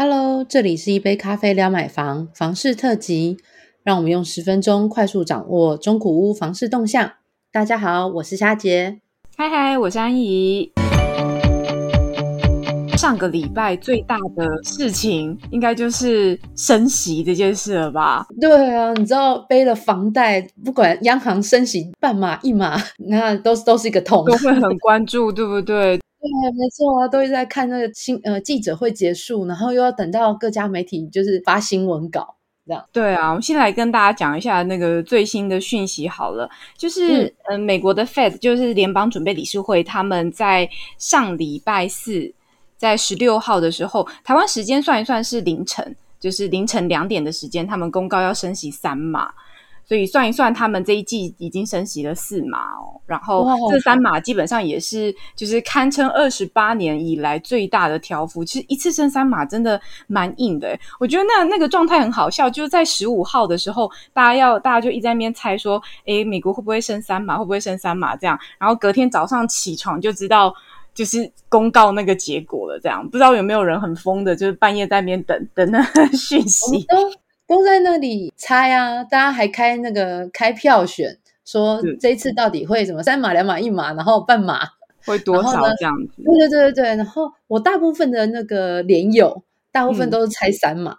Hello，这里是一杯咖啡聊买房房市特辑，让我们用十分钟快速掌握中古屋房市动向。大家好，我是夏杰。嗨嗨，我是安怡。上个礼拜最大的事情，应该就是升息这件事了吧？对啊，你知道背了房贷，不管央行升息半码一码，那都都是一个痛，都会很关注，对不对？对，没错啊，都一直在看那个新呃记者会结束，然后又要等到各家媒体就是发新闻稿这样。对啊，我们先来跟大家讲一下那个最新的讯息好了，就是呃美国的 Fed 就是联邦准备理事会，他们在上礼拜四，在十六号的时候，台湾时间算一算是凌晨，就是凌晨两点的时间，他们公告要升息三码。所以算一算，他们这一季已经升息了四码哦，然后这三码基本上也是就是堪称二十八年以来最大的调幅。其实一次升三码真的蛮硬的，我觉得那那个状态很好笑，就是在十五号的时候，大家要大家就一直在那边猜说，诶，美国会不会升三码？会不会升三码？这样，然后隔天早上起床就知道就是公告那个结果了。这样，不知道有没有人很疯的，就是半夜在那边等等那讯息。都 在那里猜啊，大家还开那个开票选，说这一次到底会什么三码、两码、一码，然后半码 会多少这样子？对对对对对。然后我大部分的那个连友，大部分都是猜三码。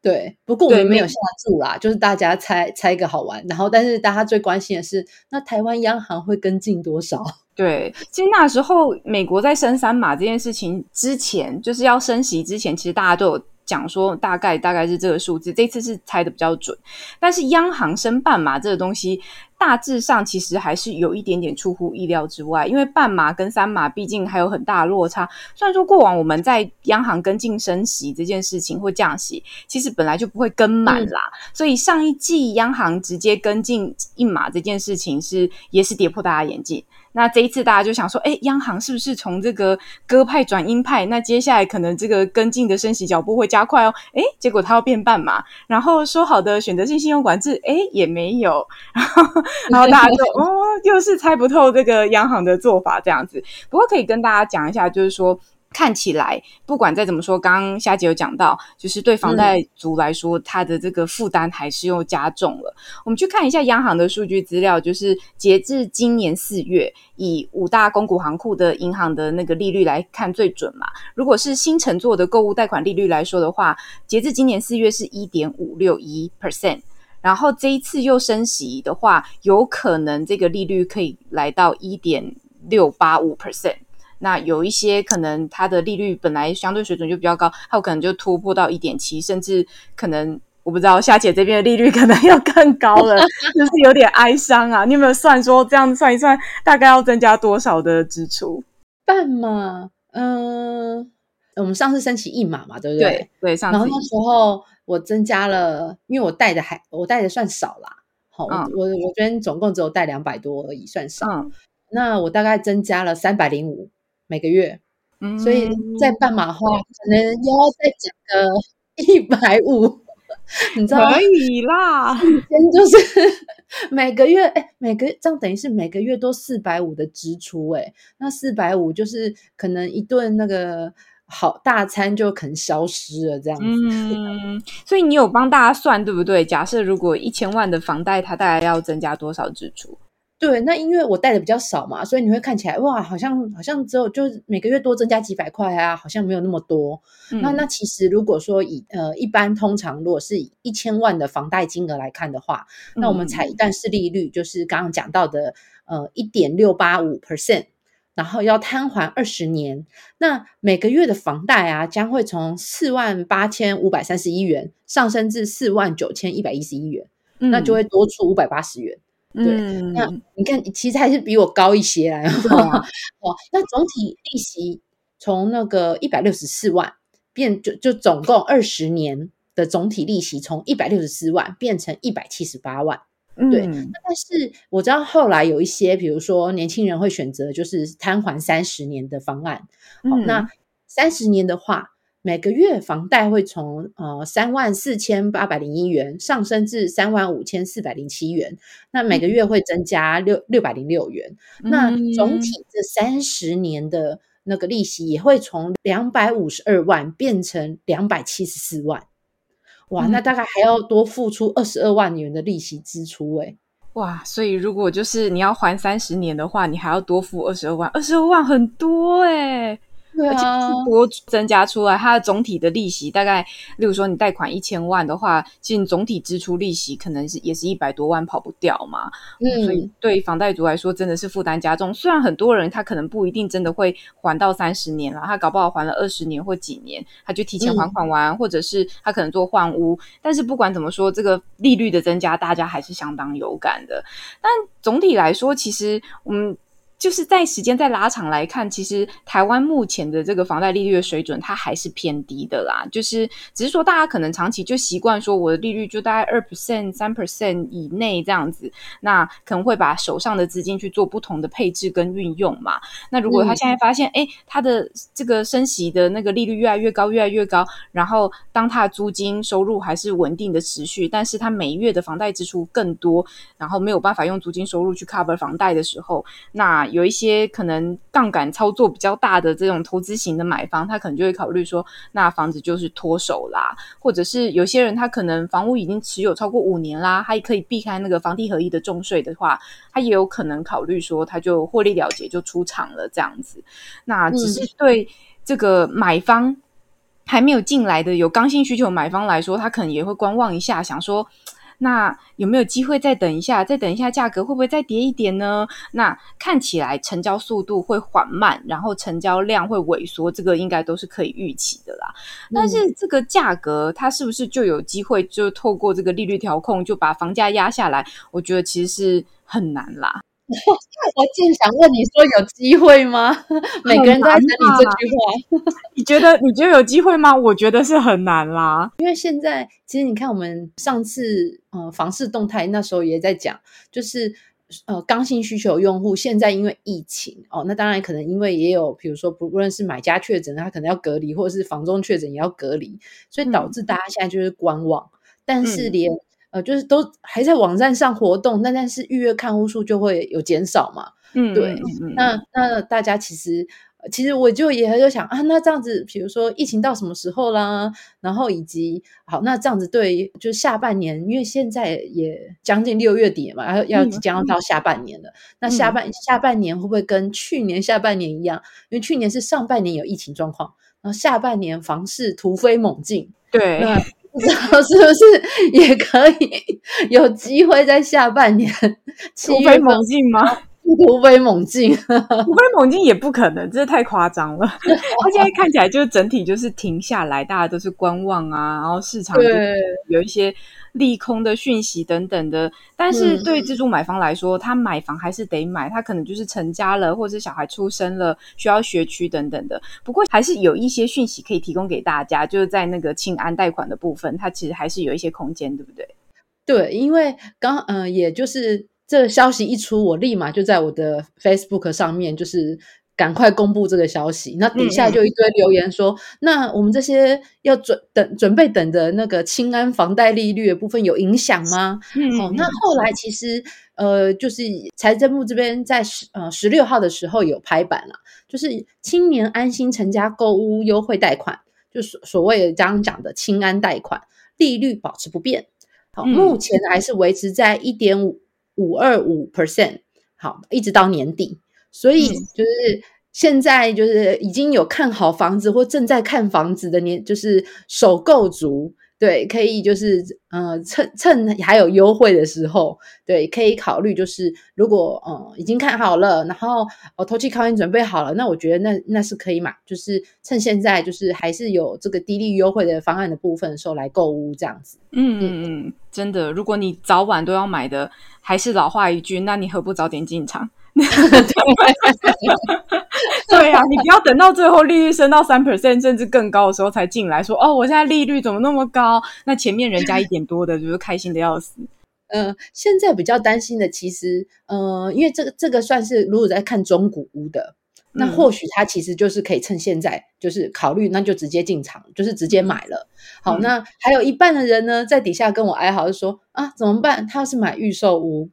对，不过我们没有下注啦，就是大家猜猜一个好玩。然后，但是大家最关心的是，那台湾央行会跟进多少？对，其实那时候美国在升三码这件事情之前，就是要升息之前，其实大家都有。讲说大概大概是这个数字，这次是猜的比较准，但是央行申办嘛这个东西，大致上其实还是有一点点出乎意料之外，因为半码跟三码毕竟还有很大的落差。虽然说过往我们在央行跟进升息这件事情或降息，其实本来就不会跟满啦，所以上一季央行直接跟进一码这件事情是也是跌破大家眼镜。那这一次大家就想说，哎，央行是不是从这个鸽派转鹰派？那接下来可能这个跟进的升息脚步会加快哦。哎，结果它要变半嘛，然后说好的选择性信用管制，哎，也没有。然后，然后大家就哦，又是猜不透这个央行的做法这样子。不过可以跟大家讲一下，就是说。看起来，不管再怎么说，刚刚夏姐有讲到，就是对房贷族来说，他的这个负担还是又加重了。我们去看一下央行的数据资料，就是截至今年四月，以五大公股行库的银行的那个利率来看最准嘛。如果是新乘坐的购物贷款利率来说的话，截至今年四月是一点五六一 percent，然后这一次又升息的话，有可能这个利率可以来到一点六八五 percent。那有一些可能它的利率本来相对水准就比较高，它有可能就突破到一点七，甚至可能我不知道夏姐这边的利率可能要更高了，就是有点哀伤啊。你有没有算说这样算一算，大概要增加多少的支出？半嘛，嗯，我们上次升起一码嘛，对不对？对，上次。然后那时候我增加了，因为我带的还我带的算少啦，好，我我我觉得总共只有带两百多而已，算少。那我大概增加了三百零五。每个月，所以在半马后可能又要再减个一百五，你知道可以啦，先就是 每个月，哎，每个这样等于是每个月都四百五的支出，哎，那四百五就是可能一顿那个好大餐就可能消失了，这样子。嗯，所以你有帮大家算对不对？假设如果一千万的房贷，它大概要增加多少支出？对，那因为我带的比较少嘛，所以你会看起来哇，好像好像只有就每个月多增加几百块啊，好像没有那么多。那那其实如果说以呃一般通常如果是以一千万的房贷金额来看的话，那我们采一旦是利率就是刚刚讲到的呃一点六八五 percent，然后要摊还二十年，那每个月的房贷啊将会从四万八千五百三十一元上升至四万九千一百一十一元，那就会多出五百八十元。对，那你看，其实还是比我高一些来 哦。那总体利息从那个一百六十四万变，就就总共二十年的总体利息从一百六十四万变成一百七十八万。对，那但是我知道后来有一些，比如说年轻人会选择就是摊还三十年的方案。好，那三十年的话。每个月房贷会从呃三万四千八百零一元上升至三万五千四百零七元，那每个月会增加六六百零六元。那总体这三十年的那个利息也会从两百五十二万变成两百七十四万。哇，那大概还要多付出二十二万元的利息支出哎。哇，所以如果就是你要还三十年的话，你还要多付二十二万，二十二万很多哎。而且是多增加出来，它的总体的利息大概，例如说你贷款一千万的话，其实总体支出利息可能是也是一百多万跑不掉嘛。嗯，所以对房贷族来说真的是负担加重。虽然很多人他可能不一定真的会还到三十年了，他搞不好还了二十年或几年，他就提前还款完，或者是他可能做换屋。但是不管怎么说，这个利率的增加，大家还是相当有感的。但总体来说，其实我们。就是在时间在拉长来看，其实台湾目前的这个房贷利率的水准，它还是偏低的啦。就是只是说，大家可能长期就习惯说，我的利率就大概二 percent、三 percent 以内这样子，那可能会把手上的资金去做不同的配置跟运用嘛。那如果他现在发现，哎，他的这个升息的那个利率越来越高，越来越高，然后当他的租金收入还是稳定的持续，但是他每月的房贷支出更多，然后没有办法用租金收入去 cover 房贷的时候，那有一些可能杠杆操作比较大的这种投资型的买方，他可能就会考虑说，那房子就是脱手啦，或者是有些人他可能房屋已经持有超过五年啦，他也可以避开那个房地合一的重税的话，他也有可能考虑说，他就获利了结就出场了这样子。那只是对这个买方还没有进来的有刚性需求买方来说，他可能也会观望一下，想说。那有没有机会再等一下？再等一下，价格会不会再跌一点呢？那看起来成交速度会缓慢，然后成交量会萎缩，这个应该都是可以预期的啦。但是这个价格它是不是就有机会就透过这个利率调控就把房价压下来？我觉得其实是很难啦。我正想问你说有机会吗？每个人都在等你这句话。你觉得你觉得有机会吗？我觉得是很难啦。因为现在其实你看，我们上次呃房市动态那时候也在讲，就是呃刚性需求用户现在因为疫情哦，那当然可能因为也有比如说不论是买家确诊，他可能要隔离，或者是房中确诊也要隔离，所以导致大家现在就是观望。但是连呃，就是都还在网站上活动，那但是预约看屋数就会有减少嘛？嗯，对。那那大家其实，其实我就也在想啊，那这样子，比如说疫情到什么时候啦？然后以及好，那这样子对，就是下半年，因为现在也将近六月底嘛，要要即将要到下半年了。那下半下半年会不会跟去年下半年一样？因为去年是上半年有疫情状况，然后下半年房市突飞猛进。对。不知道是不是也可以有机会在下半年突飞猛进吗？突飞猛进，突飞猛进也不可能，这太夸张了。他现在看起来就是整体就是停下来，大家都是观望啊，然后市场有一些。利空的讯息等等的，但是对自住买方来说，他买房还是得买，他可能就是成家了，或者小孩出生了，需要学区等等的。不过还是有一些讯息可以提供给大家，就是在那个清安贷款的部分，它其实还是有一些空间，对不对？对，因为刚嗯，也就是这消息一出，我立马就在我的 Facebook 上面就是。赶快公布这个消息，那底下就一堆留言说：“那我们这些要准等准备等的那个清安房贷利率的部分有影响吗？”哦，那后来其实呃，就是财政部这边在十呃十六号的时候有拍板了，就是青年安心成家购屋优惠贷款，就所所谓的刚刚讲的清安贷款利率保持不变，好，目前还是维持在一点五五二五 percent，好，一直到年底。所以就是现在，就是已经有看好房子或正在看房子的年，就是首购族，对，可以就是呃趁趁还有优惠的时候，对，可以考虑就是如果呃已经看好了，然后哦头期考验准备好了，那我觉得那那是可以买，就是趁现在就是还是有这个低利优惠的方案的部分的时候来购物这样子。嗯嗯嗯，真的，如果你早晚都要买的，还是老话一句，那你何不早点进场？对呀，你不要等到最后利率升到三 percent 甚至更高的时候才进来说哦，我现在利率怎么那么高？那前面人家一点多的，就是开心的要死。呃，现在比较担心的，其实呃，因为这个这个算是如果在看中古屋的，那或许他其实就是可以趁现在就是考虑，那就直接进场，就是直接买了。好，那还有一半的人呢，在底下跟我哀嚎说啊，怎么办？他要是买预售屋。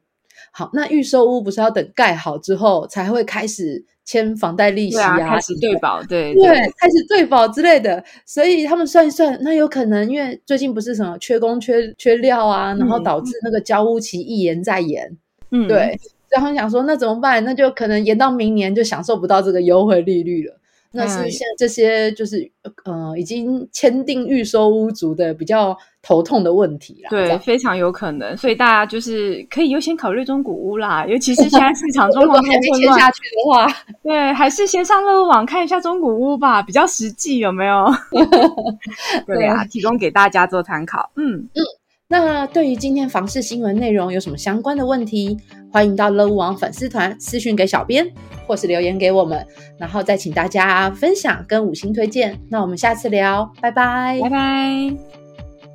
好，那预售屋不是要等盖好之后才会开始签房贷利息啊，啊，开始对保，对对，开始对保之类的，所以他们算一算，那有可能因为最近不是什么缺工、缺缺料啊，然后导致那个交屋期一延再延，嗯，对，然后想说那怎么办？那就可能延到明年就享受不到这个优惠利率了。那是像这些就是呃已经签订预收屋族的比较头痛的问题啦。对，非常有可能，所以大家就是可以优先考虑中古屋啦，尤其是现在市场中况那么混乱下去的话，对，还是先上乐网看一下中古屋吧，比较实际，有没有？对啊，提供给大家做参考。嗯嗯。那对于今天房市新闻内容有什么相关的问题，欢迎到乐屋网粉丝团私讯给小编，或是留言给我们，然后再请大家分享跟五星推荐。那我们下次聊，拜拜，拜拜。